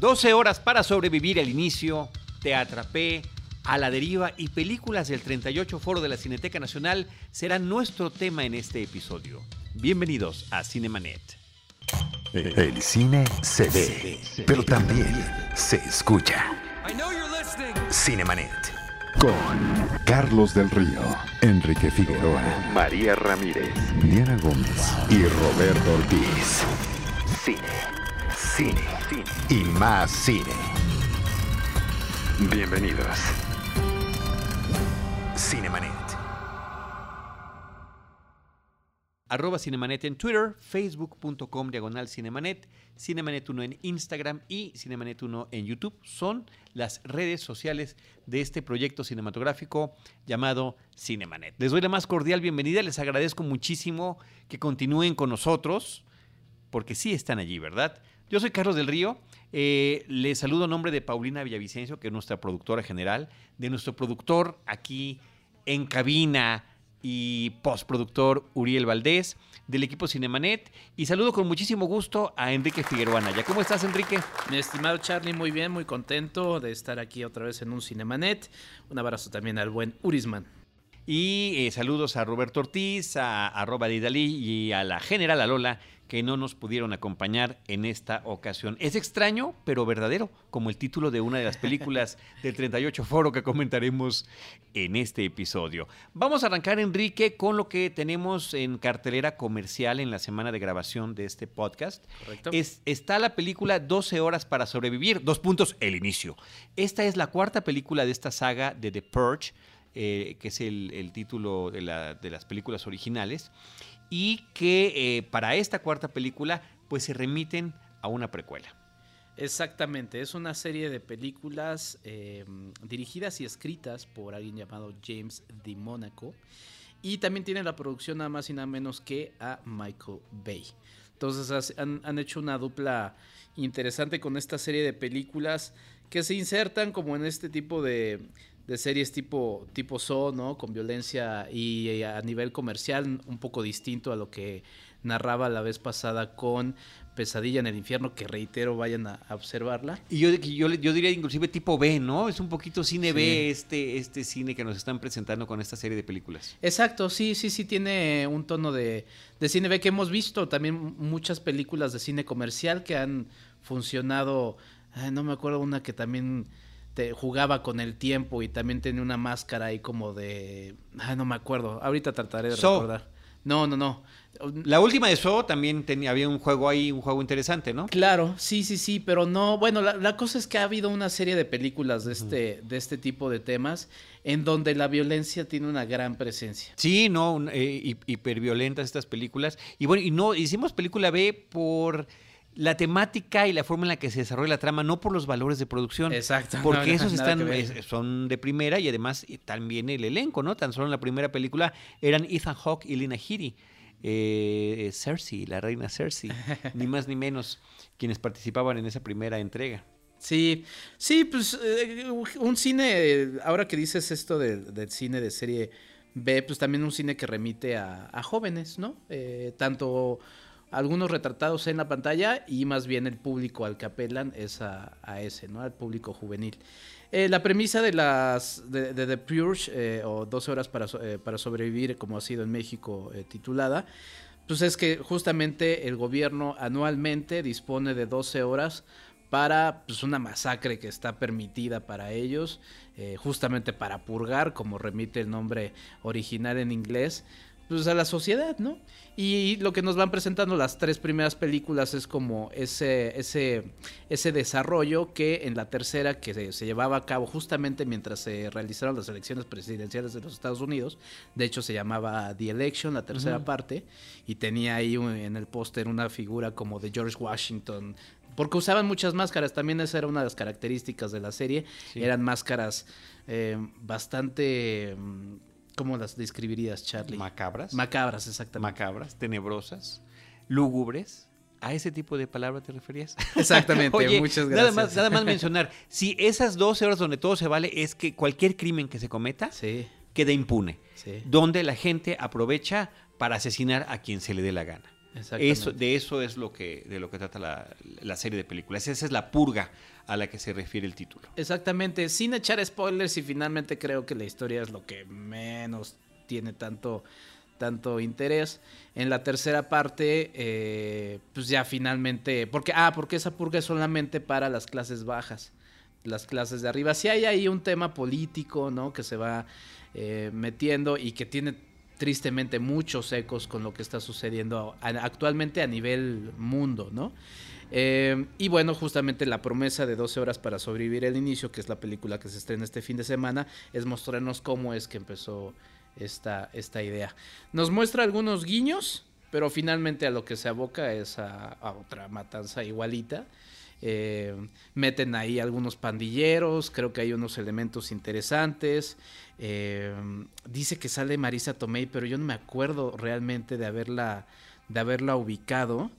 12 horas para sobrevivir al inicio, Te atrapé, a la deriva y películas del 38 Foro de la Cineteca Nacional serán nuestro tema en este episodio. Bienvenidos a Cinemanet. El cine se ve, pero también se escucha. Cinemanet. Con Carlos del Río, Enrique Figueroa, María Ramírez, Diana Gómez y Roberto Ortiz. Cine, cine, cine y más cine. Bienvenidos. Cinemanet. Arroba Cinemanet en Twitter, facebook.com diagonal Cinemanet, Cinemanet1 en Instagram y Cinemanet1 en YouTube. Son las redes sociales de este proyecto cinematográfico llamado Cinemanet. Les doy la más cordial bienvenida, les agradezco muchísimo que continúen con nosotros, porque sí están allí, ¿verdad? Yo soy Carlos del Río, eh, les saludo en nombre de Paulina Villavicencio, que es nuestra productora general, de nuestro productor aquí en cabina y postproductor Uriel Valdés, del equipo Cinemanet, y saludo con muchísimo gusto a Enrique Figueroa Naya. ¿Cómo estás, Enrique? Mi estimado Charlie, muy bien, muy contento de estar aquí otra vez en un Cinemanet. Un abrazo también al buen Urisman. Y eh, saludos a Roberto Ortiz, a, a Roba Didalí y a la general Alola, que no nos pudieron acompañar en esta ocasión. Es extraño, pero verdadero, como el título de una de las películas del 38 Foro que comentaremos en este episodio. Vamos a arrancar, Enrique, con lo que tenemos en cartelera comercial en la semana de grabación de este podcast. Correcto. Es, está la película 12 horas para sobrevivir, dos puntos, el inicio. Esta es la cuarta película de esta saga de The Purge, eh, que es el, el título de, la, de, las películas originales, y que eh, para esta cuarta película pues se remiten a una precuela. Exactamente, es una serie de películas eh, dirigidas y escritas por alguien llamado James Mónaco y también tiene la producción nada más y nada menos que a Michael Bay. Entonces han hecho una dupla interesante con esta serie de películas que se insertan como en este tipo de, de series tipo, tipo So, ¿no? Con violencia y a nivel comercial un poco distinto a lo que narraba la vez pasada con Pesadilla en el Infierno, que reitero, vayan a, a observarla. Y yo, yo, yo, diría inclusive tipo B, ¿no? Es un poquito cine sí. B este, este cine que nos están presentando con esta serie de películas. Exacto, sí, sí, sí, tiene un tono de, de cine B que hemos visto también muchas películas de cine comercial que han funcionado, ay, no me acuerdo una que también te jugaba con el tiempo y también tenía una máscara ahí como de. Ay, no me acuerdo. Ahorita trataré de so. recordar. No, no, no. La última de So también tenía, había un juego ahí, un juego interesante, ¿no? Claro, sí, sí, sí, pero no. Bueno, la, la cosa es que ha habido una serie de películas de este, uh -huh. de este tipo de temas en donde la violencia tiene una gran presencia. Sí, no, eh, hiperviolentas estas películas. Y bueno, y no, hicimos película B por la temática y la forma en la que se desarrolla la trama, no por los valores de producción. Exacto. Porque no, esos están, son de primera y además también el elenco, ¿no? Tan solo en la primera película eran Ethan Hawke y Lina Headey. Eh, Cersei, la reina Cersei, ni más ni menos, quienes participaban en esa primera entrega. Sí, sí, pues eh, un cine, ahora que dices esto del, del, cine de serie B, pues también un cine que remite a, a jóvenes, ¿no? Eh, tanto algunos retratados en la pantalla y más bien el público al que apelan es a, ese, ¿no? Al público juvenil. Eh, la premisa de las de, The Purge eh, o 12 horas para, eh, para sobrevivir, como ha sido en México titulada, pues es que justamente el gobierno anualmente dispone de 12 horas para pues, una masacre que está permitida para ellos, justamente para purgar, como remite el nombre original en inglés, pues a la sociedad, ¿no? Y lo que nos van presentando las tres primeras películas es como ese, ese, ese desarrollo que en la tercera, que se, se, llevaba a cabo justamente mientras se realizaron las elecciones presidenciales de los Estados Unidos, de hecho se llamaba The Election, la tercera uh -huh. parte, y tenía ahí un, en el póster una figura como de George Washington, porque usaban muchas máscaras, también esa era una de las características de la serie, sí. eran máscaras eh, bastante... ¿Cómo las describirías, Charlie? Macabras. Macabras, exactamente. Macabras, tenebrosas, lúgubres. ¿A ese tipo de palabra te referías? Exactamente, Oye, muchas gracias. Nada más, nada más mencionar, si esas 12 horas donde todo se vale es que cualquier crimen que se cometa sí. queda impune. Sí. Donde la gente aprovecha para asesinar a quien se le dé la gana. Eso, de eso es lo que, de lo que trata la, serie de películas. Esa es la purga a la que se refiere el título. Exactamente, sin echar spoilers y finalmente creo que la historia es lo que menos tiene tanto, tanto interés. En la tercera parte, eh, pues ya finalmente, porque, ah, porque esa purga es solamente para las clases bajas, las clases de arriba. Si hay ahí un tema político, ¿no? Que se va eh, metiendo y que tiene tristemente muchos ecos con lo que está sucediendo actualmente a nivel mundo, ¿no? Eh, y bueno, justamente la promesa de 12 horas para sobrevivir el inicio, que es la película que se estrena este fin de semana, es mostrarnos cómo es que empezó esta, esta idea. Nos muestra algunos guiños, pero finalmente a lo que se aboca es a otra matanza igualita. Eh, meten ahí algunos pandilleros, creo que hay unos elementos interesantes. Eh, dice que sale Marisa Tomei, pero yo no me acuerdo realmente de haberla, de haberla ubicado.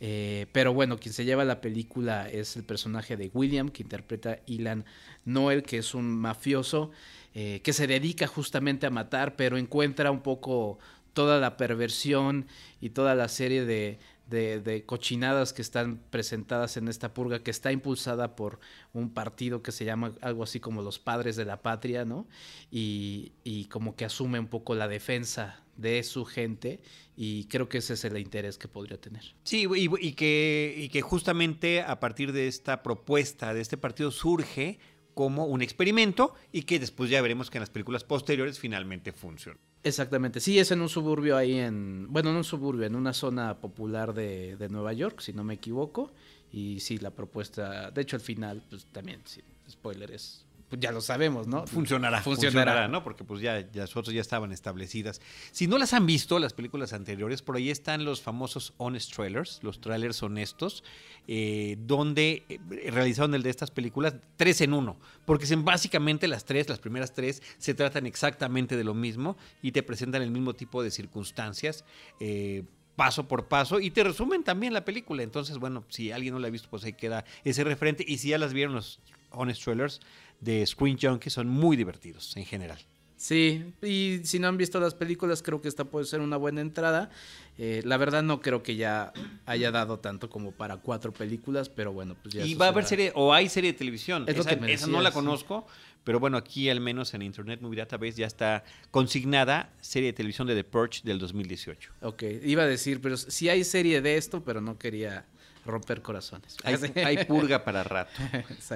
Eh, pero bueno, quien se lleva la película es el personaje de William, que interpreta Ilan Noel, que es un mafioso que se dedica justamente a matar, pero encuentra un poco toda la perversión y toda la serie de, de, cochinadas que están presentadas en esta purga, que está impulsada por un partido que se llama algo así como los padres de la patria, ¿no? Y, como que asume un poco la defensa de su gente y creo que ese es el interés que podría tener. Sí, y, que, y que justamente a partir de esta propuesta, de este partido, surge como un experimento y que después ya veremos que en las películas posteriores finalmente funciona. Exactamente, sí, es en un suburbio ahí en, bueno, en un suburbio, en una zona popular de, de Nueva York, si no me equivoco, y sí, la propuesta, de hecho el final, pues también, sí, spoiler es pues, ya lo sabemos, ¿no? Funcionará, funcionará, ¿no? Porque pues ya, ya las ya estaban establecidas. Si no las han visto, las películas anteriores, por ahí están los famosos honest trailers, los trailers honestos, eh, donde eh, realizaron el de estas películas tres en uno, porque básicamente las tres, las primeras tres, se tratan exactamente de lo mismo y te presentan el mismo tipo de circunstancias. Eh, paso por paso y te resumen también la película. Entonces, bueno, si alguien no la ha visto, pues ahí queda ese referente. Y si ya las vieron los Honest Trailers, de Screen Junkie son muy divertidos en general. Sí, y si no han visto las películas, creo que esta puede ser una buena entrada. Eh, la verdad no creo que ya haya dado tanto como para cuatro películas, pero bueno, pues ya. Y va a haber serie, o hay serie de televisión. esa, no la conozco, pero bueno, aquí al menos en Internet Movie Database ya está consignada serie de televisión de The Purge del 2018. Ok, iba a decir, pero sí hay serie de esto, pero no quería romper corazones. Hay, purga para rato.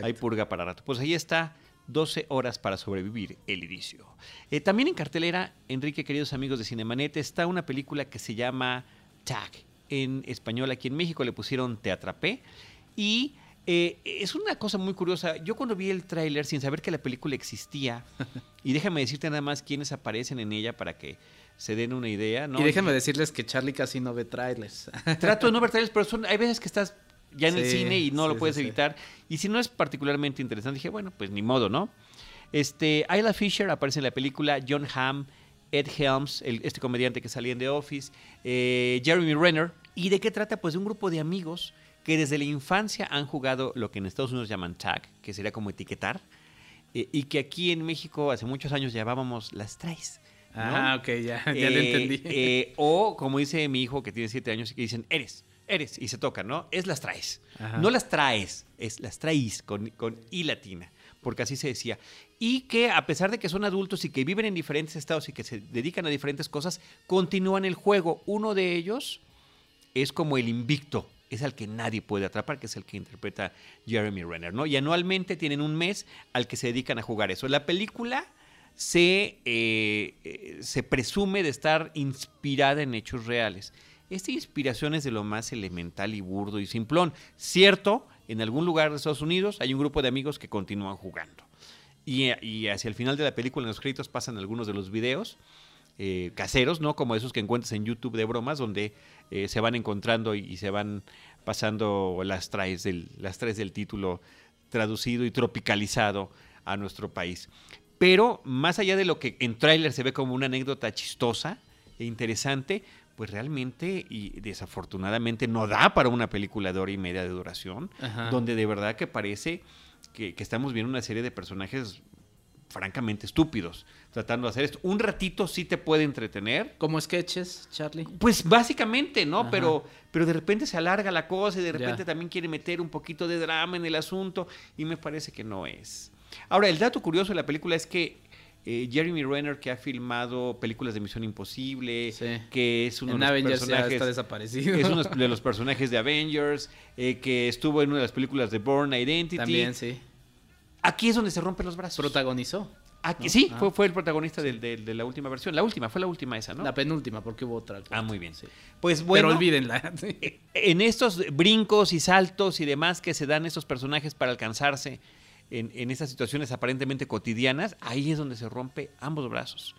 Hay purga para rato. Pues ahí está. 12 horas para sobrevivir el inicio. Eh, también en cartelera, Enrique, queridos amigos de Cinemanet, está una película que se llama Tag. En español, aquí en México le pusieron Te Atrapé. Y eh, es una cosa muy curiosa. Yo cuando vi el tráiler, sin saber que la película existía, y déjame decirte nada más quiénes aparecen en ella para que se den una idea. ¿no? Y déjenme decirles que Charlie casi no ve trailers. Trato de no ver trailers, pero son, hay veces que estás ya en el cine y no lo puedes evitar. Y si no es particularmente interesante, dije, bueno, pues ni modo, ¿no? Este, Isla Fisher aparece en la película, John Hamm, Ed Helms, este comediante que salía en The Office, eh, Jeremy Renner. ¿Y de qué trata? Pues de un grupo de amigos que desde la infancia han jugado lo que en Estados Unidos llaman tag, que sería como etiquetar, eh, y que aquí en México hace muchos años llamábamos las traes. Ah, ok, ya, ya lo eh, entendí. Eh, o como dice mi hijo que tiene siete años y que dicen, eres, eres, y se tocan, ¿no? Es las traes. No las traes, es las traes con, con I latina, porque así se decía. Y que a pesar de que son adultos y que viven en diferentes estados y que se dedican a diferentes cosas, continúan el juego. Uno de ellos es como el invicto, es al que nadie puede atrapar, que es el que interpreta Jeremy Renner, ¿no? Y anualmente tienen un mes al que se dedican a jugar eso. La película se, eh, eh, se presume de estar inspirada en hechos reales. Esta inspiración es de lo más elemental y burdo y simplón. Cierto, en algún lugar de Estados Unidos hay un grupo de amigos que continúan jugando. Y, hacia el final de la película, en los créditos, pasan algunos de los videos eh, caseros, ¿no? Como esos que encuentras en YouTube de bromas, donde se van encontrando y, se van pasando las traes, del, las traes del título traducido y tropicalizado a nuestro país. Pero más allá de lo que en tráiler se ve como una anécdota chistosa e interesante, pues realmente y desafortunadamente no da para una película de hora y media de duración, donde de verdad que parece que, estamos viendo una serie de personajes francamente estúpidos tratando de hacer esto. Un ratito sí te puede entretener. Como sketches, Charlie. Pues básicamente, ¿no? Pero, pero de repente se alarga la cosa y de repente también quiere meter un poquito de drama en el asunto y me parece que no es. Ahora, el dato curioso de la película es que eh, Jeremy Renner, que ha filmado películas de Misión Imposible, que es uno de los personajes. está desaparecido. Es uno de los personajes de Avengers, eh, que estuvo en una de las películas de Born Identity. También, sí. Aquí es donde se rompen los brazos. Protagonizó. Aquí, Sí, fue, fue, el protagonista de, la última versión. La última, fue la última esa, ¿no? La penúltima, porque hubo otra. Ah, muy bien. Sí. Pues bueno. Pero olvídenla. En estos brincos y saltos y demás que se dan estos personajes para alcanzarse en, en estas situaciones aparentemente cotidianas, ahí es donde se rompe ambos brazos.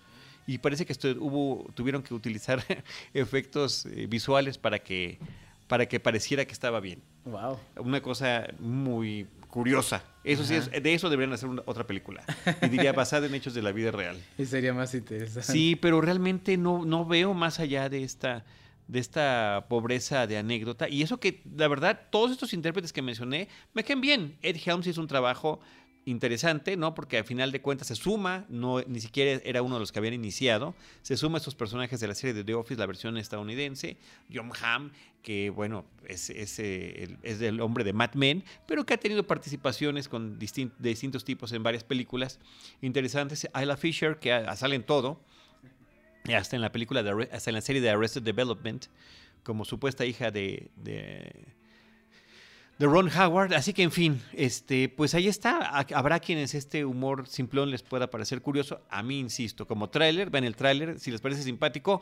Y parece que esto, hubo, tuvieron que utilizar efectos eh, visuales para que, para que pareciera que estaba bien. Wow. Una cosa muy curiosa. Eso sí, es, de eso deberían hacer otra película. Y diría basada en hechos de la vida real. Y sería más interesante. Sí, pero realmente no, no veo más allá de esta, de esta pobreza de anécdota. Y eso que, la verdad, todos estos intérpretes que mencioné me quedan bien. Ed Helms hizo un trabajo interesante, ¿no? Porque al final de cuentas se suma, no, ni siquiera era uno de los que habían iniciado, se suma a estos personajes de la serie de The Office, la versión estadounidense, John Hamm, que bueno, es, es, eh, es el hombre de Mad Men, pero que ha tenido participaciones con de distintos tipos en varias películas interesantes, Isla Fisher, que sale en todo, hasta en la película, de, hasta en la serie de Arrested Development, como supuesta hija de de Ron Howard. Así que, en fin, este, pues ahí está. Habrá quienes este humor simplón les pueda parecer curioso. A mí, insisto, como tráiler, ven el tráiler, si les parece simpático,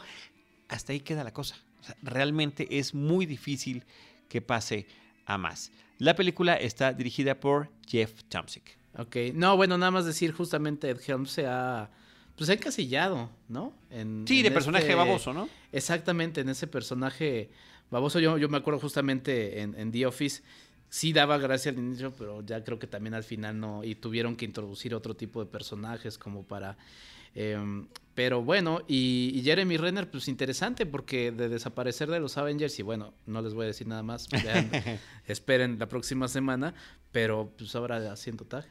hasta ahí queda la cosa. realmente es muy difícil que pase a más. La película está dirigida por Jeff Tomsic. Ok, no, bueno, nada más decir, justamente Ed Helms se ha, pues ha encasillado, ¿no? En, sí, de personaje este baboso, ¿no? Exactamente, en ese personaje baboso. Yo, yo me acuerdo justamente en, en The Office sí daba gracia al inicio, pero ya creo que también al final no, y tuvieron que introducir otro tipo de personajes como para... Em, pero bueno, y, Jeremy Renner, pues interesante, porque de desaparecer de los Avengers, y bueno, no les voy a decir nada más, esperen la próxima semana, pero pues ahora haciendo tag.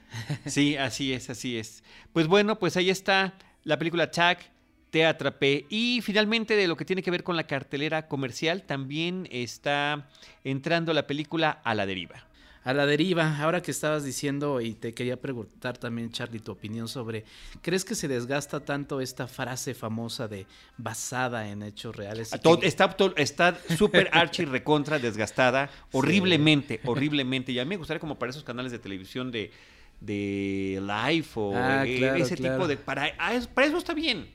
sí, así es, así es. Pues bueno, pues ahí está la película Tag, te atrapé. Y finalmente de lo que tiene que ver con la cartelera comercial, también está entrando la película A la deriva. A la deriva, ahora que estabas diciendo y te quería preguntar también, Charlie, tu opinión sobre, ¿crees que se desgasta tanto esta frase famosa de basada en hechos reales? Está súper archi recontra desgastada, horriblemente, horriblemente. Y a mí me gustaría como para esos canales de televisión de, de live o ah, e, ese tipo de... Para, ah, para eso está bien.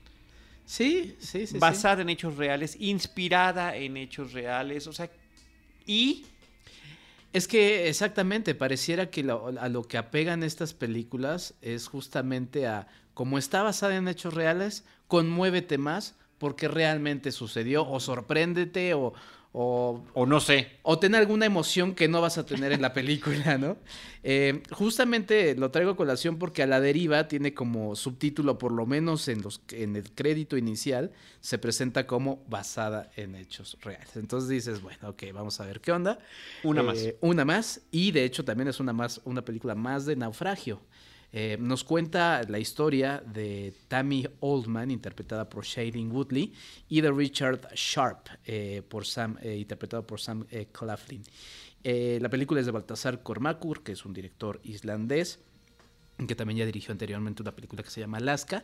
Sí, sí, sí. Basada en hechos reales, inspirada en hechos reales, o sea, y... Es que exactamente, pareciera que a lo que apegan estas películas es justamente a, como está basada en hechos reales, conmuévete más porque realmente sucedió, o sorpréndete, o, o, no sé. O tener alguna emoción que no vas a tener en la película, ¿no? Eh, justamente lo traigo a colación porque a la deriva tiene como subtítulo, por lo menos en, los, en el crédito inicial, se presenta como basada en hechos reales. Entonces dices, bueno, ok, vamos a ver qué onda. Una más. Eh, una más. Y de hecho también es una, más, una película más de naufragio. Eh, nos cuenta la historia de Tammy Oldman, interpretada por Shailene Woodley, y de Richard Sharp, eh, por Sam, eh, interpretado por Sam Claflin. la película es de Baltasar Kormakur, que es un director islandés, que también ya dirigió anteriormente una película que se llama Alaska.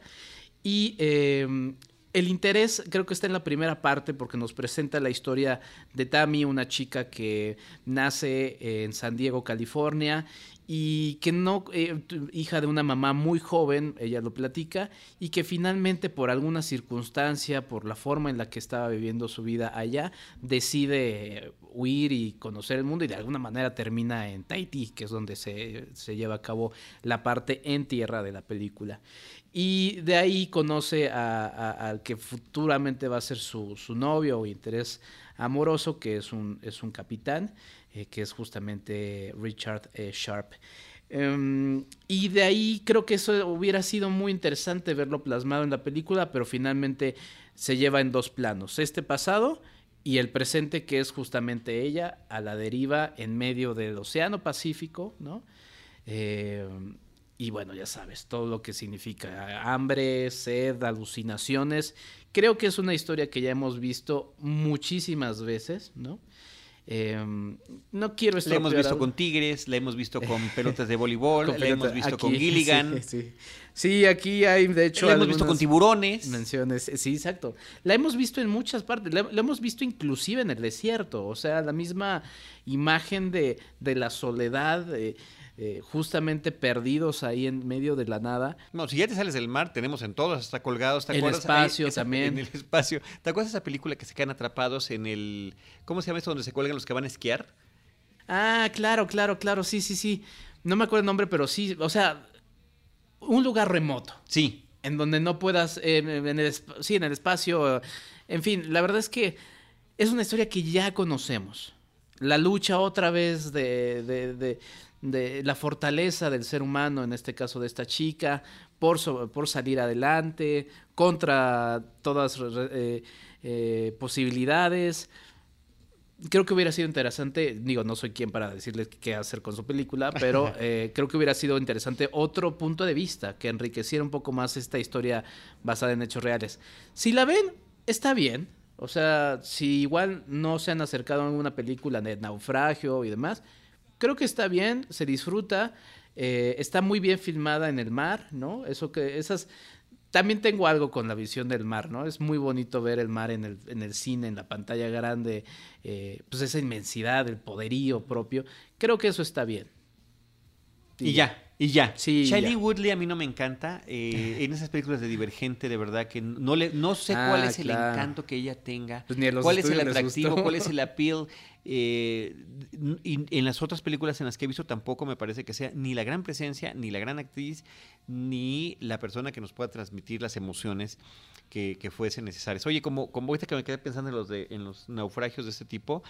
Y el interés creo que está en la primera parte porque nos presenta la historia de Tammy, una chica que nace en San Diego, California y que no, eh, hija de una mamá muy joven, ella lo platica, y que finalmente por alguna circunstancia, por la forma en la que estaba viviendo su vida allá, decide huir y conocer el mundo y de alguna manera termina en Tahití, que es donde se, lleva a cabo la parte en tierra de la película. Y de ahí conoce al que futuramente va a ser su, su novio o interés amoroso, que es un, es un capitán. Eh, que es justamente Richard eh, Sharp. Em, y de ahí creo que eso hubiera sido muy interesante verlo plasmado en la película, pero finalmente se lleva en dos planos, este pasado y el presente que es justamente ella a la deriva en medio del Océano Pacífico, ¿no? Em, y bueno, ya sabes, todo lo que significa hambre, sed, alucinaciones. Creo que es una historia que ya hemos visto muchísimas veces, ¿no? Em, no quiero La hemos visto con Tigres, la hemos visto con pelotas de voleibol, la hemos visto con Gilligan. Sí, aquí hay, de hecho. La hemos visto con tiburones. Menciones, sí, exacto. La hemos visto en muchas partes, la, hemos visto inclusive en el desierto, o sea, la misma imagen de, de la soledad. Eh, justamente perdidos ahí en medio de la nada. No, si ya te sales del mar, tenemos en todos, está colgados, ¿te el espacio también. En el espacio. ¿Te acuerdas de esa película que se quedan atrapados en el... ¿Cómo se llama esto donde se cuelgan los que van a esquiar? Ah, claro, claro, claro, sí, sí, sí. No me acuerdo el nombre, pero sí, o sea, un lugar remoto. Sí. En donde no puedas, en el, sí, en el espacio, en fin, la verdad es que es una historia que ya conocemos. La lucha otra vez de de la fortaleza del ser humano, en este caso de esta chica, por, por salir adelante, contra todas eh, eh, posibilidades. Creo que hubiera sido interesante, digo, no soy quien para decirles qué hacer con su película, pero eh, creo que hubiera sido interesante otro punto de vista que enriqueciera un poco más esta historia basada en hechos reales. Si la ven, está bien. O sea, si igual no se han acercado a una película de naufragio y demás, creo que está bien, se disfruta, eh, está muy bien filmada en el mar, ¿no? Eso que esas también tengo algo con la visión del mar, ¿no? Es muy bonito ver el mar en el, en el cine, en la pantalla grande, eh, pues esa inmensidad, el poderío propio. Creo que eso está bien. Y, ya. Y ya. Sí, Shailene Woodley a mí no me encanta. Eh, en esas películas de Divergente, de verdad que no le no sé cuál ah, es el encanto que ella tenga. Pues cuál es el atractivo, cuál es el appeal. Eh, y en las otras películas en las que he visto tampoco me parece que sea ni la gran presencia, ni la gran actriz, ni la persona que nos pueda transmitir las emociones que, que fuesen necesarias. Oye, como, como ahorita que me quedé pensando en los, de, en los naufragios de este tipo,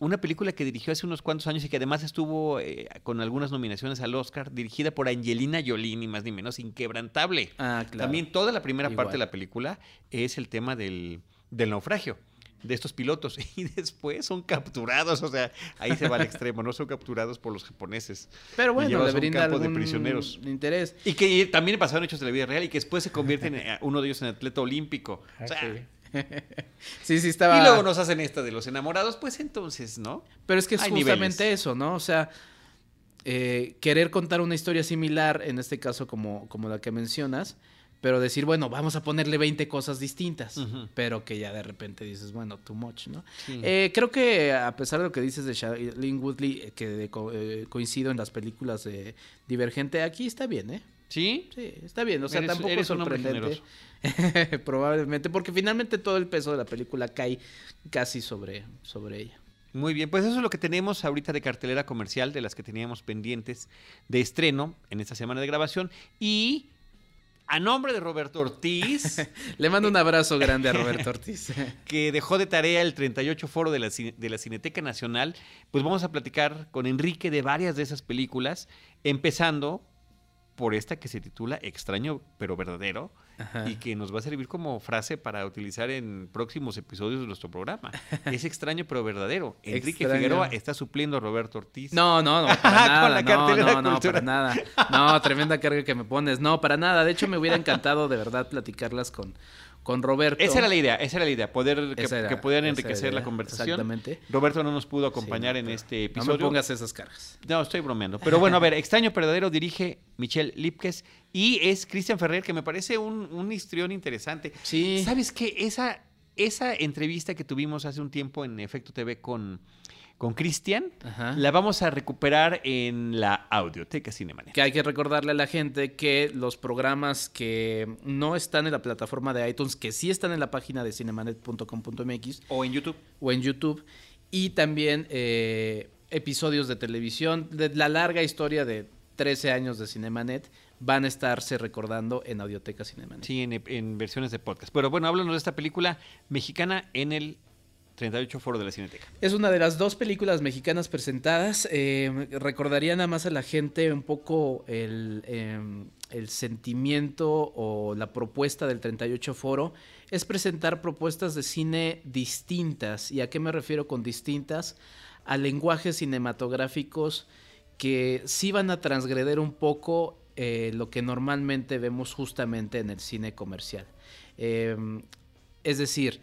una película que dirigió hace unos cuantos años y que además estuvo eh, con algunas nominaciones al Oscar, dirigida por Angelina Jolie, ni más ni menos, Inquebrantable. Ah, claro. También toda la primera parte de la película es el tema del, del naufragio de estos pilotos y después son capturados, o sea, ahí se va al extremo, no son capturados por los japoneses. Pero bueno, le brinda algún de prisioneros. interés. Y que también pasaron hechos de la vida real y que después se convierten en uno de ellos en atleta olímpico. O sea, sí, sí estaba. Y luego nos hacen esta de los enamorados, pues entonces, ¿no? Pero es que es justamente eso, ¿no? O sea, eh, querer contar una historia similar, en este caso como, como la que mencionas, pero decir, bueno, vamos a ponerle 20 cosas distintas, pero que ya de repente dices, bueno, too much, ¿no? Eh, creo que a pesar de lo que dices de Shailene Woodley, eh, que coincido en las películas de Divergente, aquí está bien, ¿eh? ¿Sí? Sí, está bien. O sea, tampoco es sorprendente. Probablemente, porque finalmente todo el peso de la película cae casi sobre, sobre ella. Muy bien, pues eso es lo que tenemos ahorita de cartelera comercial, de las que teníamos pendientes de estreno en esta semana de grabación. Y a nombre de Roberto Ortiz. Le mando un abrazo grande a Roberto Ortiz. que dejó de tarea el 38 foro de la, de la Cineteca Nacional. Pues vamos a platicar con Enrique de varias de esas películas, empezando por esta que se titula Extraño pero verdadero y que nos va a servir como frase para utilizar en próximos episodios de nuestro programa. Es extraño pero verdadero. Enrique Figueroa está supliendo a Roberto Ortiz. No, no, no, para nada. no, no, no, para nada. No, tremenda carga que me pones. No, para nada. De hecho, me hubiera encantado de verdad platicarlas con con Roberto. Esa era la idea, esa era la idea, poder que, pudieran enriquecer la, conversación. Exactamente. Roberto no nos pudo acompañar en este episodio. No me pongas esas cargas. No, estoy bromeando. Pero bueno, a ver, Extraño Verdadero dirige Michelle Lipkes y es Cristian Ferrer, que me parece un, un histrión interesante. Sí. ¿Sabes qué? Esa, esa entrevista que tuvimos hace un tiempo en Efecto TV con con Cristian, la vamos a recuperar en la Audioteca Cinemanet. Que hay que recordarle a la gente que los programas que no están en la plataforma de iTunes, que sí están en la página de cinemanet.com.mx. O en YouTube. O en YouTube. Y también eh, episodios de televisión, de la larga historia de 13 años de Cinemanet van a estarse recordando en Audioteca Cinemanet. Sí, en, en, versiones de podcast. Pero bueno, háblanos de esta película mexicana en el 38 Foro de la Cineteca. Es una de las dos películas mexicanas presentadas. Eh, recordaría nada más a la gente un poco el, em, sentimiento o la propuesta del 38 Foro. Es presentar propuestas de cine distintas. ¿Y a qué me refiero con distintas? A lenguajes cinematográficos que sí van a transgreder un poco eh, lo que normalmente vemos justamente en el cine comercial. Em, es decir,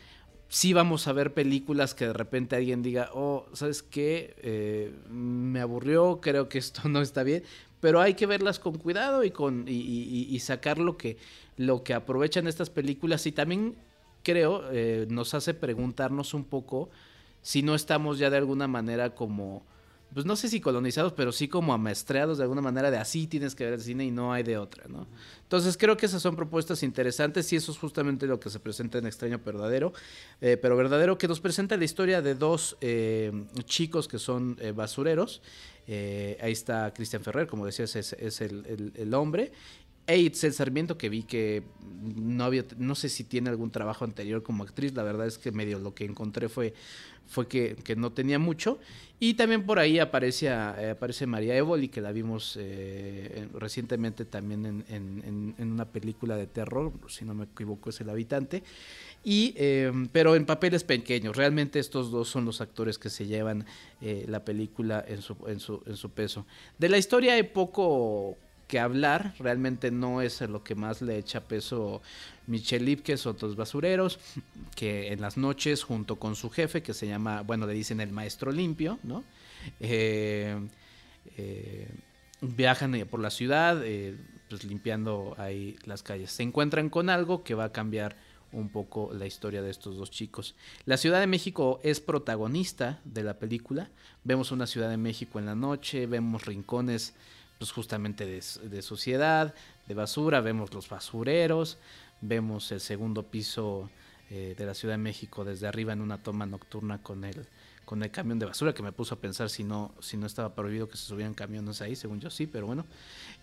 sí vamos a ver películas que de repente alguien diga, oh, ¿sabes qué? Eh, me aburrió, creo que esto no está bien, pero hay que verlas con cuidado y, con, y, sacar lo que, lo que aprovechan estas películas y también creo eh, nos hace preguntarnos un poco si no estamos ya de alguna manera como pues no sé si colonizados, pero sí como amaestreados de alguna manera de así tienes que ver el cine y no hay de otra, ¿no? Entonces creo que esas son propuestas interesantes y eso es justamente lo que se presenta en Extraño Verdadero, eh, pero Verdadero que nos presenta la historia de dos eh, chicos que son eh, basureros. ahí está Cristian Ferrer, como decías, es, el, hombre, el Sarmiento, que vi que no había, no sé si tiene algún trabajo anterior como actriz, la verdad es que medio lo que encontré fue, fue que, no tenía mucho. Y también por ahí aparece, eh, aparece María Evoli, que la vimos eh, recientemente también en, una película de terror, si no me equivoco es El Habitante. Y, em, pero en papeles pequeños, realmente estos dos son los actores que se llevan eh, la película en su, en, su, en su peso. De la historia hay poco que hablar, realmente no es lo que más le echa peso Michelle Lipkes, otros basureros, que en las noches junto con su jefe, que se llama, bueno, le dicen el maestro limpio, ¿no? Eh, eh, viajan por la ciudad, eh, pues limpiando ahí las calles. Se encuentran con algo que va a cambiar un poco la historia de estos dos chicos. La Ciudad de México es protagonista de la película. Vemos una Ciudad de México en la noche, vemos rincones pues justamente de, suciedad, de basura, vemos los basureros, vemos el segundo piso eh, de la Ciudad de México desde arriba en una toma nocturna con el, con el camión de basura, que me puso a pensar si no, si no estaba prohibido que se subieran camiones ahí, según yo sí, pero bueno.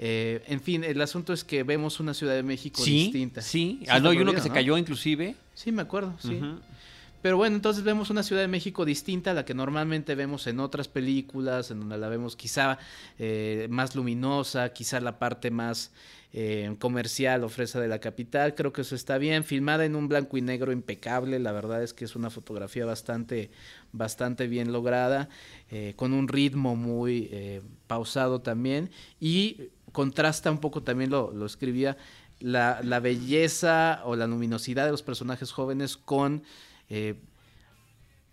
Eh, en fin, el asunto es que vemos una Ciudad de México distinta. Sí, ah, no, hay uno que se cayó inclusive. Sí, me acuerdo, sí. Pero bueno, entonces vemos una Ciudad de México distinta a la que normalmente vemos en otras películas, en donde la vemos quizá eh, más luminosa, quizá la parte más eh, comercial o fresa de la capital. Creo que eso está bien. Filmada en un blanco y negro impecable. La verdad es que es una fotografía bastante, bastante bien lograda, eh, con un ritmo muy pausado también. Y contrasta un poco, también lo, lo escribía, la, la belleza o la luminosidad de los personajes jóvenes con eh,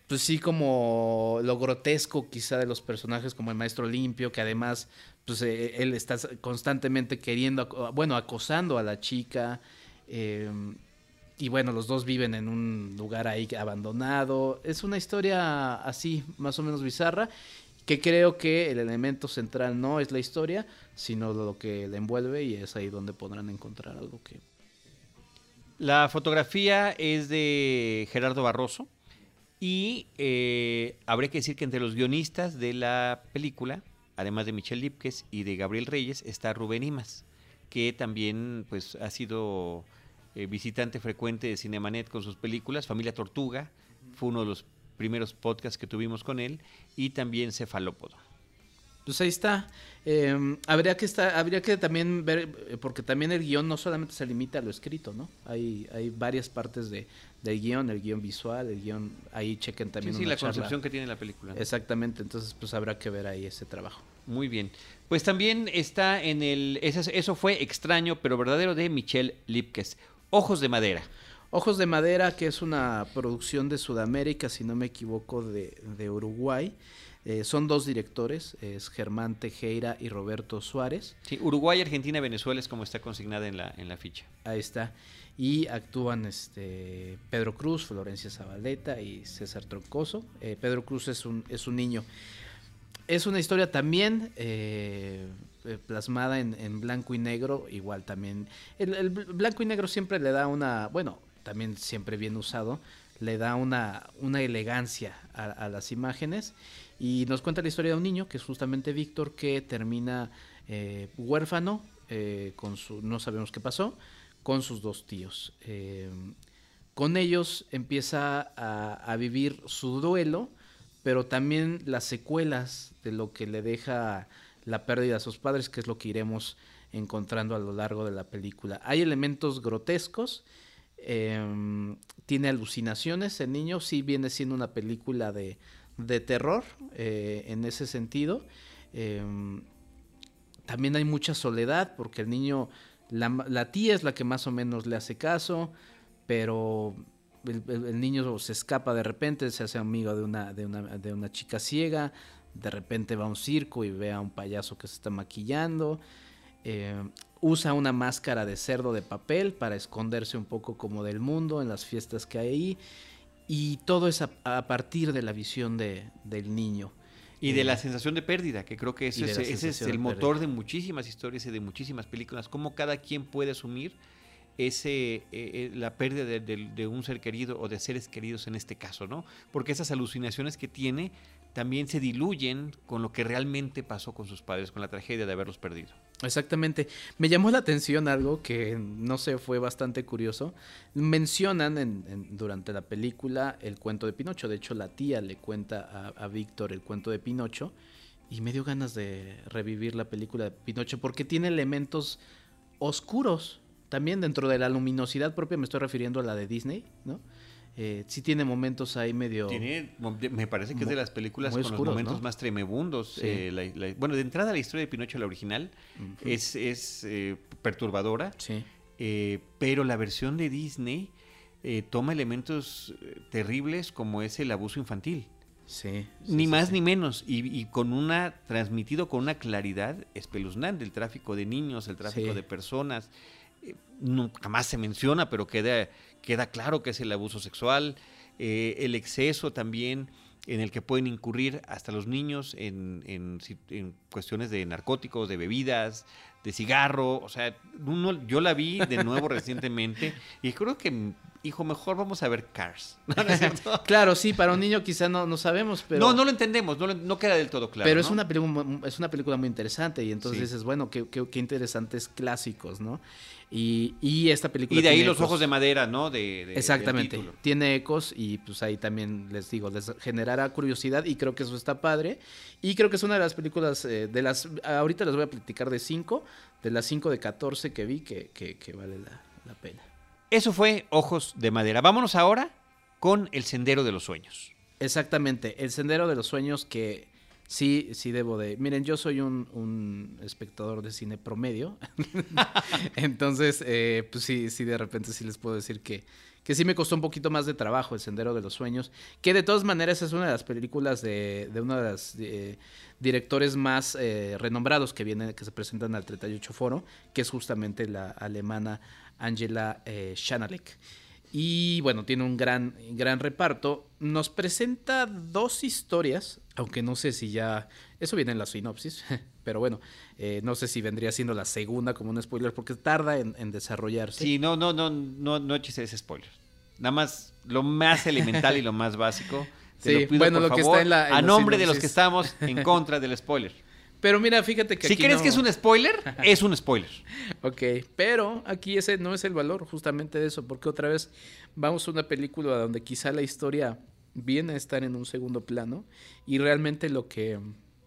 pues sí, como lo grotesco quizá de los personajes, como el maestro limpio, que además, pues eh, él está constantemente queriendo, bueno, acosando a la chica. Eh, y bueno, los dos viven en un lugar ahí abandonado. Es una historia así, más o menos bizarra, que creo que el elemento central no es la historia, sino lo que la envuelve y es ahí donde podrán encontrar algo que la fotografía es de Gerardo Barroso y eh, habría que decir que entre los guionistas de la película, además de Michelle Lipkes y de Gabriel Reyes, está Rubén Imas, que también pues, ha sido eh, visitante frecuente de Cinemanet con sus películas. Familia Tortuga fue uno de los primeros podcasts que tuvimos con él y también Cefalópodo. Pues ahí está. Em, habría que estar, habría que también ver, eh, porque también el guion no solamente se limita a lo escrito, ¿no? Hay, hay varias partes de, del guion, el guion visual, el guion, ahí chequen también. Sí, sí la concepción que tiene la película. Exactamente, entonces pues habrá que ver ahí ese trabajo. Muy bien. Pues también está en el, eso, eso fue extraño, pero verdadero de Michelle Lipkes. Ojos de madera. Ojos de madera, que es una producción de Sudamérica, si no me equivoco, de, de Uruguay. Eh, son dos directores, es Germán Tejera y Roberto Suárez. Sí, Uruguay, Argentina, Venezuela es como está consignada en la, en la ficha. Ahí está. Y actúan este Pedro Cruz, Florencia Zabaleta y César Troncoso. Eh, Pedro Cruz es un, es un niño. Es una historia también eh, plasmada en, blanco y negro, igual también. El, blanco y negro siempre le da una, bueno, también siempre bien usado, le da una, una elegancia a las imágenes y nos cuenta la historia de un niño, que es justamente Víctor, que termina eh, huérfano, eh, con su, no sabemos qué pasó, con sus dos tíos. Eh, con ellos empieza a, vivir su duelo, pero también las secuelas de lo que le deja la pérdida a sus padres, que es lo que iremos encontrando a lo largo de la película. Hay elementos grotescos, tiene alucinaciones, el niño sí viene siendo una película de, de terror eh, en ese sentido. Em, también hay mucha soledad porque el niño, la, tía es la que más o menos le hace caso, pero el, niño se escapa de repente, se hace amigo de una, de una, de una chica ciega, de repente va a un circo y ve a un payaso que se está maquillando. Eh, usa una máscara de cerdo de papel para esconderse un poco como del mundo en las fiestas que hay ahí. Y todo es a, partir de la visión de, del niño. Y de la eh, sensación de pérdida, que creo que ese, es, el motor de muchísimas historias y de muchísimas películas. Cómo cada quien puede asumir ese eh, eh, la pérdida de, un ser querido o de seres queridos en este caso, ¿no? Porque esas alucinaciones que tiene también se diluyen con lo que realmente pasó con sus padres, con la tragedia de haberlos perdido. Exactamente. Me llamó la atención algo que no sé, fue bastante curioso. Mencionan en, durante la película el cuento de Pinocho. De hecho, la tía le cuenta a, a Víctor el cuento de Pinocho. Y me dio ganas de revivir la película de Pinocho porque tiene elementos oscuros. También dentro de la luminosidad propia me estoy refiriendo a la de Disney, ¿no? Eh, sí tiene momentos ahí medio... me parece que es de las películas con los momentos más tremebundos. Eh, bueno, de entrada la historia de Pinocho, la original, es, es eh, perturbadora. Sí. pero la versión de Disney toma elementos terribles como es el abuso infantil. Sí, ni más ni menos. Y, con una, transmitido con una claridad espeluznante. El tráfico de niños, el tráfico de personas. nunca más se menciona, pero queda queda claro que es el abuso sexual, eh, el exceso también en el que pueden incurrir hasta los niños en, en, cuestiones de narcóticos, de bebidas, de cigarro. O sea, yo la vi de nuevo recientemente y creo que, hijo, mejor vamos a ver Cars. claro, sí, para un niño quizá no, no sabemos, pero... No, no lo entendemos, no, no queda del todo claro. Pero es, una película, es una película muy interesante y entonces dices, bueno, qué, qué, qué interesantes clásicos, ¿no? Y, esta película. Y de ahí los ojos de madera, ¿no? De, Exactamente. Tiene ecos y pues ahí también les digo, les generará curiosidad y creo que eso está padre. Y creo que es una de las películas, eh, de las. Ahorita les voy a platicar de cinco, de las cinco de 14 que vi que, que, vale la, la pena. Eso fue Ojos de Madera. Vámonos ahora con El Sendero de los Sueños. Exactamente, El Sendero de los Sueños que Sí, sí debo de. Miren, yo soy un, espectador de cine promedio. Entonces, eh, pues sí, sí, de repente sí les puedo decir que, que sí me costó un poquito más de trabajo El Sendero de los Sueños. Que de todas maneras es una de las películas de, de uno de los eh, directores más eh, renombrados que vienen, que se presentan al 38 Foro, que es justamente la alemana Angela eh, y bueno, tiene un gran, gran reparto. Nos presenta dos historias, aunque no sé si ya... Eso viene en la sinopsis, pero bueno, eh, no sé si vendría siendo la segunda como un spoiler, porque tarda en, desarrollarse. Sí, no, no, no, no, no eches ese spoiler. Nada más lo más elemental y lo más básico. sí, bueno, lo que está en la... a nombre de los que estamos en contra del spoiler. Pero mira, fíjate que. Si crees que es un spoiler, es un spoiler. ok, pero aquí ese no es el valor justamente de eso, porque otra vez vamos a una película donde quizá la historia viene a estar en un segundo plano y realmente lo que,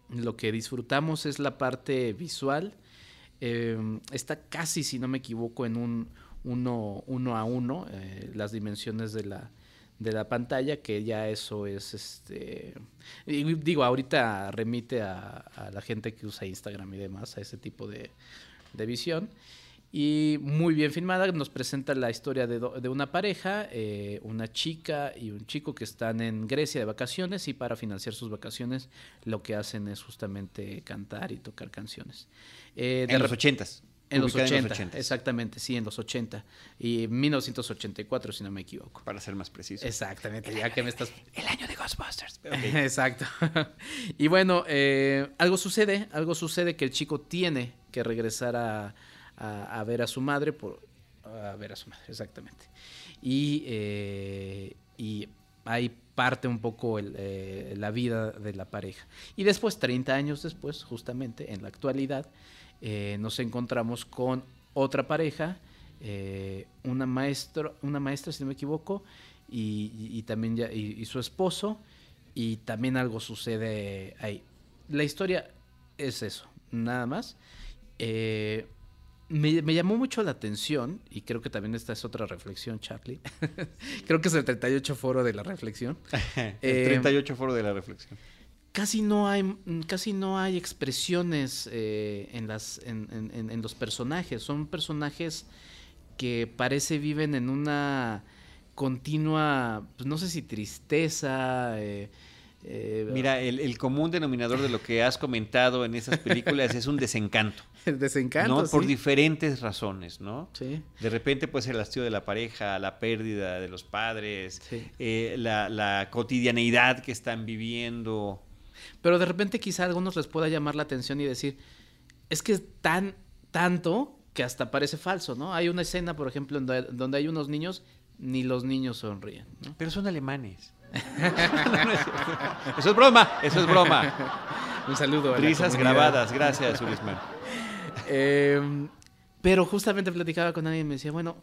lo que disfrutamos es la parte visual. Em, está casi, si no me equivoco, en un uno, uno a uno, eh, las dimensiones de la, de la pantalla, que ya eso es, este, digo, ahorita remite a, la gente que usa Instagram y demás, a ese tipo de, visión. Y muy bien filmada, nos presenta la historia de, de una pareja, eh, una chica y un chico que están en Grecia de vacaciones y para financiar sus vacaciones lo que hacen es justamente cantar y tocar canciones. Eh, de en los ochentas. En los 80, exactamente, sí, en los 80. Y 1984, si no me equivoco. Para ser más preciso. Exactamente, ya que me estás... El año de Ghostbusters. Exacto. y bueno, eh, algo sucede, algo sucede que el chico tiene que regresar a, a, ver a su madre, por, a ver a su madre, exactamente. Y, eh, y ahí parte un poco el, eh, la vida de la pareja. Y después, 30 años después, justamente, en la actualidad, eh, nos encontramos con otra pareja, eh, una, maestro, una maestra, si no me equivoco, y, también ya, y, su esposo, y también algo sucede ahí. La historia es eso, nada más. Eh, me, llamó mucho la atención, y creo que también esta es otra reflexión, Charlie. creo que es el 38 foro de la reflexión. el 38 foro de la reflexión casi no hay, casi no hay expresiones eh, en, las, en, los personajes. Son personajes que parece viven en una continua, pues no sé si tristeza. Eh, eh, Mira, el, común denominador de lo que has comentado en esas películas es un desencanto. El desencanto. ¿no? Por diferentes razones, ¿no? Sí. De repente puede ser el hastío de la pareja, la pérdida de los padres, la, la cotidianeidad que están viviendo. Pero de repente quizá a algunos les pueda llamar la atención y decir, es que es tan, tanto que hasta parece falso, ¿no? Hay una escena, por ejemplo, donde, hay unos niños, ni los niños sonríen. Pero son alemanes. eso es broma, eso es broma. Un saludo. A Risas grabadas, gracias, Ulisman. Em, pero justamente platicaba con alguien y me decía, bueno,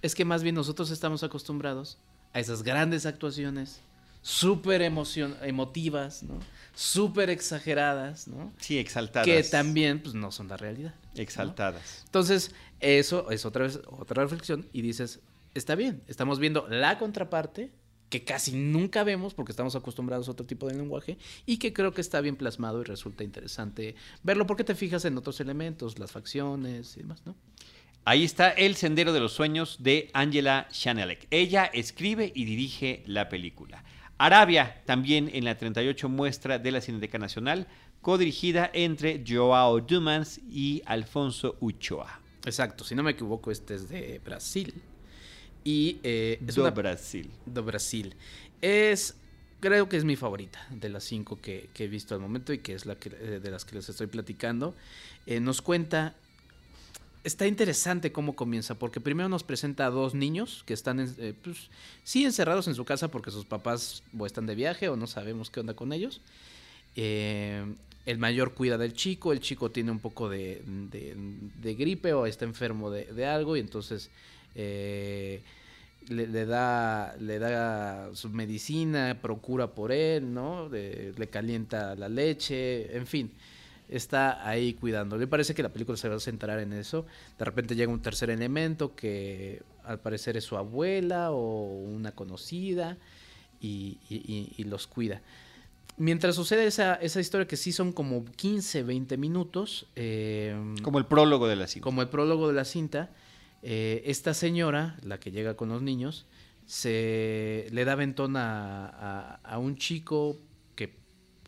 es que más bien nosotros estamos acostumbrados a esas grandes actuaciones, súper emotivas, ¿no? Súper exageradas, ¿no? Sí, exaltadas. Que también, pues, no son la realidad. Exaltadas. Entonces, eso es otra vez, otra reflexión y dices, está bien, estamos viendo la contraparte que casi nunca vemos porque estamos acostumbrados a otro tipo de lenguaje y que creo que está bien plasmado y resulta interesante verlo porque te fijas en otros elementos, las facciones y demás, ¿no? Ahí está El Sendero de los Sueños de Angela Chanelek. Ella escribe y dirige la película. Arabia, también en la 38 muestra de la Cineteca Nacional, codirigida entre Joao Dumans y Alfonso Uchoa. Exacto, si no me equivoco, este es de Brasil. Y eh, es do Brasil. Do Brasil. Es, creo que es mi favorita de las cinco que, he visto al momento y que es la que, eh, de las que les estoy platicando. Eh, nos cuenta está interesante cómo comienza, porque primero nos presenta a dos niños que están, eh, pues, sí, encerrados en su casa porque sus papás o están de viaje o no sabemos qué onda con ellos. Eh, el mayor cuida del chico, el chico tiene un poco de, gripe o está enfermo de, algo y entonces eh, le, da, le da su medicina, procura por él, ¿no? le calienta la leche, en fin está ahí cuidando. Le parece que la película se va a centrar en eso. De repente llega un tercer elemento que al parecer es su abuela o una conocida y, los cuida. Mientras sucede esa, esa, historia que sí son como 15, 20 minutos. Eh, como el prólogo de la cinta. Como el prólogo de la cinta. Eh, esta señora, la que llega con los niños, se le da ventona a, a un chico que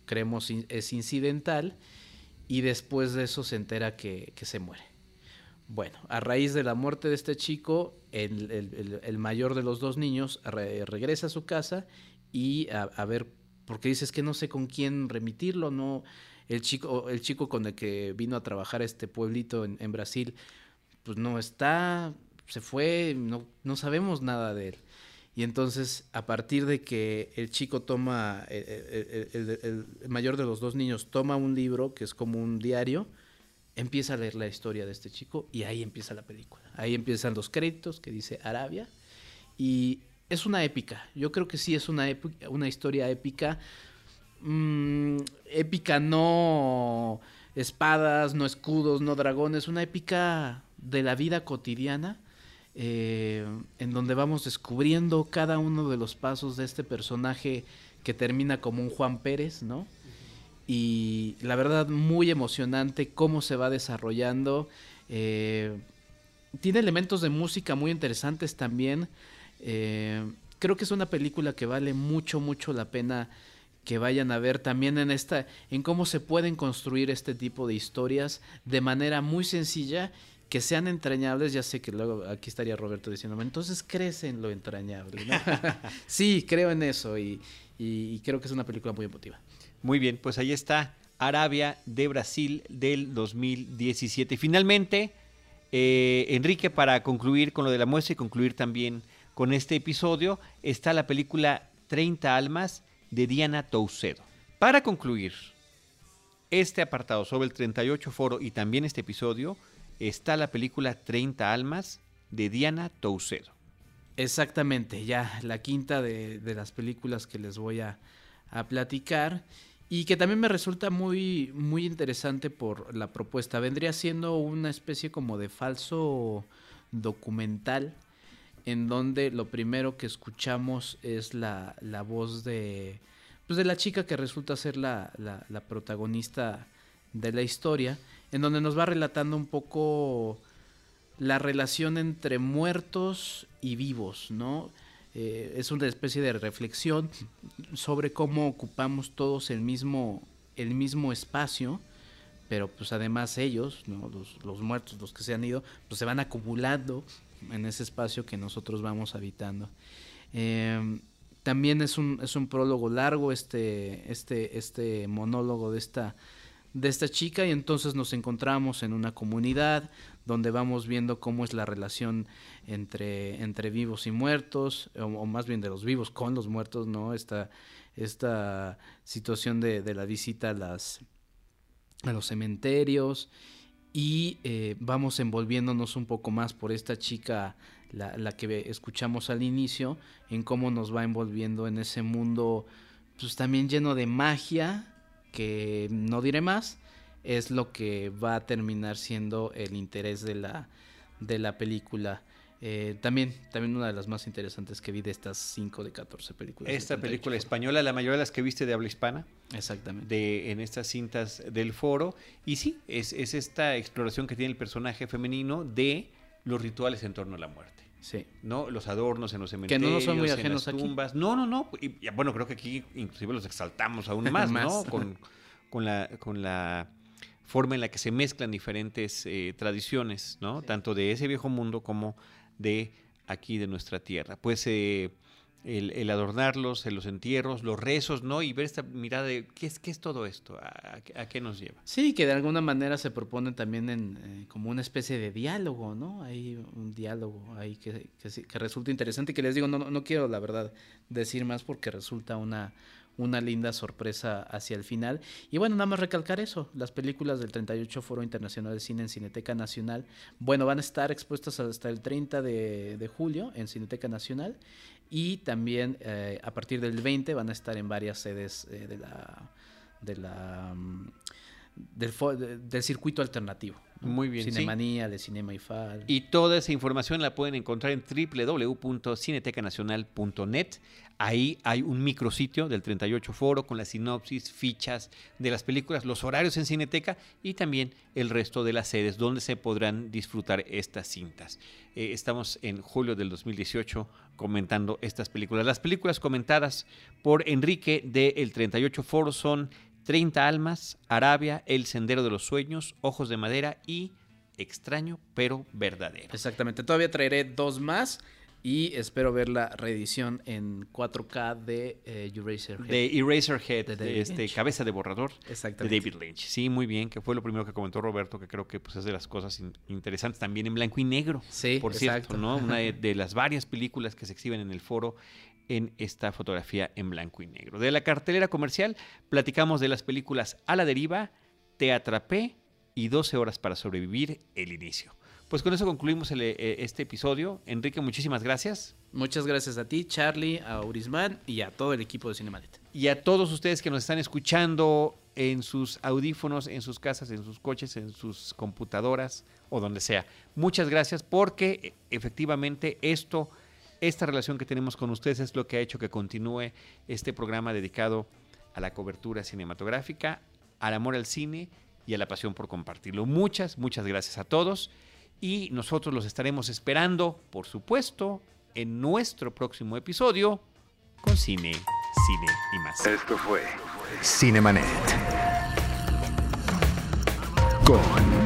creemos es incidental y después de eso se entera que, se muere. Bueno, a raíz de la muerte de este chico, el, mayor de los dos niños regresa a su casa y a, ver, porque dices que no sé con quién remitirlo, no, el chico, el chico con el que vino a trabajar este pueblito en, en Brasil, pues no está, se fue, no, no sabemos nada de él. Y entonces, a partir de que el chico toma, el, mayor de los dos niños toma un libro que es como un diario, empieza a leer la historia de este chico y ahí empieza la película. Ahí empiezan los créditos que dice Arabia y es una épica. Yo creo que sí es una, una historia épica. Mm, épica no espadas, no escudos, no dragones, una épica de la vida cotidiana eh, en donde vamos descubriendo cada uno de los pasos de este personaje que termina como un Juan Pérez, ¿no? Y la verdad, muy emocionante cómo se va desarrollando. Eh, tiene elementos de música muy interesantes también. Eh, creo que es una película que vale mucho, mucho la pena que vayan a ver también en esta, en cómo se pueden construir este tipo de historias de manera muy sencilla que sean entrañables, ya sé que luego aquí estaría Roberto diciéndome, entonces crees en lo entrañable. sí, creo en eso y, creo que es una película muy emotiva. Muy bien, pues ahí está Arabia de Brasil del 2017. Finalmente, eh, Enrique, para concluir con lo de la muestra y concluir también con este episodio, está la película 30 Almas de Diana Toucedo. Para concluir este apartado sobre el 38 Foro y también este episodio, está la película 30 Almas de Diana Toucedo. Exactamente, ya la quinta de, las películas que les voy a, platicar y que también me resulta muy, muy interesante por la propuesta. Vendría siendo una especie como de falso documental en donde lo primero que escuchamos es la, la voz de pues de la chica que resulta ser la, la, protagonista de la historia, en donde nos va relatando un poco la relación entre muertos y vivos, ¿no? Eh, es una especie de reflexión sobre cómo ocupamos todos el mismo, el mismo espacio, pero pues además ellos, ¿no? los, los, muertos, los que se han ido, pues se van acumulando en ese espacio que nosotros vamos habitando. Eh, también es un, es un prólogo largo este, este, este monólogo de esta, de esta chica y entonces nos encontramos en una comunidad donde vamos viendo cómo es la relación entre, entre vivos y muertos, o, más bien de los vivos con los muertos, ¿no? Esta, esta situación de, la visita a, las, a los cementerios y eh, vamos envolviéndonos un poco más por esta chica la, la, que escuchamos al inicio, en cómo nos va envolviendo en ese mundo, pues también lleno de magia, que no diré más, es lo que va a terminar siendo el interés de la, de la película. Eh, también, también una de las más interesantes que vi de estas 5 de 14 películas. Esta película española, la mayoría de las que viste de habla hispana. Exactamente. De, en estas cintas del foro. Y sí, es, es esta exploración que tiene el personaje femenino de los rituales en torno a la muerte. Sí. ¿No? Los adornos en los cementerios, que no son muy ajenos en las tumbas. No, no, no. Y, bueno, creo que aquí inclusive los exaltamos aún más, ¿no? Con, con, la, con la forma en la que se mezclan diferentes eh, tradiciones, ¿no? Tanto de ese viejo mundo como de aquí de nuestra tierra. Pues eh, el, adornarlos, los entierros, los rezos, ¿no? Y ver esta mirada de qué es, qué es todo esto, ¿A, qué nos lleva. Sí, que de alguna manera se propone también en, eh, como una especie de diálogo, ¿no? Hay un diálogo ahí que, que, resulta interesante que les digo, no, no quiero la verdad decir más porque resulta una, una linda sorpresa hacia el final. Y bueno, nada más recalcar eso, las películas del 38 Foro Internacional de Cine en Cineteca Nacional, bueno, van a estar expuestas hasta el 30 de, de julio en Cineteca Nacional y también eh, a partir del 20 van a estar en varias sedes eh, de la, de la mm, del, del circuito alternativo. Muy bien. Cinemanía, de Cinema y Fal. Y toda esa información la pueden encontrar en www.cinetecanacional.net. Ahí hay un micrositio del 38 Foro con la sinopsis, fichas de las películas, los horarios en Cineteca y también el resto de las sedes donde se podrán disfrutar estas cintas. Eh, estamos en julio del 2018 comentando estas películas. Las películas comentadas por Enrique del 38 Foro son 30 almas, Arabia, El Sendero de los Sueños, Ojos de Madera y Extraño pero verdadero. Exactamente, todavía traeré dos más y espero ver la reedición en 4K de eh, Eraserhead. De Eraserhead, de, este, Cabeza de Borrador de David Lynch. Sí, muy bien, que fue lo primero que comentó Roberto, que creo que pues, es de las cosas interesantes también en blanco y negro. Sí, por cierto, ¿no? Una de, las varias películas que se exhiben en el foro en esta fotografía en blanco y negro. De la cartelera comercial platicamos de las películas A la deriva, Te atrapé y 12 horas para sobrevivir, el inicio. Pues con eso concluimos eh, este episodio. Enrique, muchísimas gracias. Muchas gracias a ti, Charlie, a Urisman y a todo el equipo de Cinemanet. Y a todos ustedes que nos están escuchando en sus audífonos, en sus casas, en sus coches, en sus computadoras o donde sea. Muchas gracias porque eh, efectivamente esto esta relación que tenemos con ustedes es lo que ha hecho que continúe este programa dedicado a la cobertura cinematográfica, al amor al cine y a la pasión por compartirlo. Muchas, muchas gracias a todos y nosotros los estaremos esperando, por supuesto, en nuestro próximo episodio con cine, cine y más. Esto fue Cinemanet con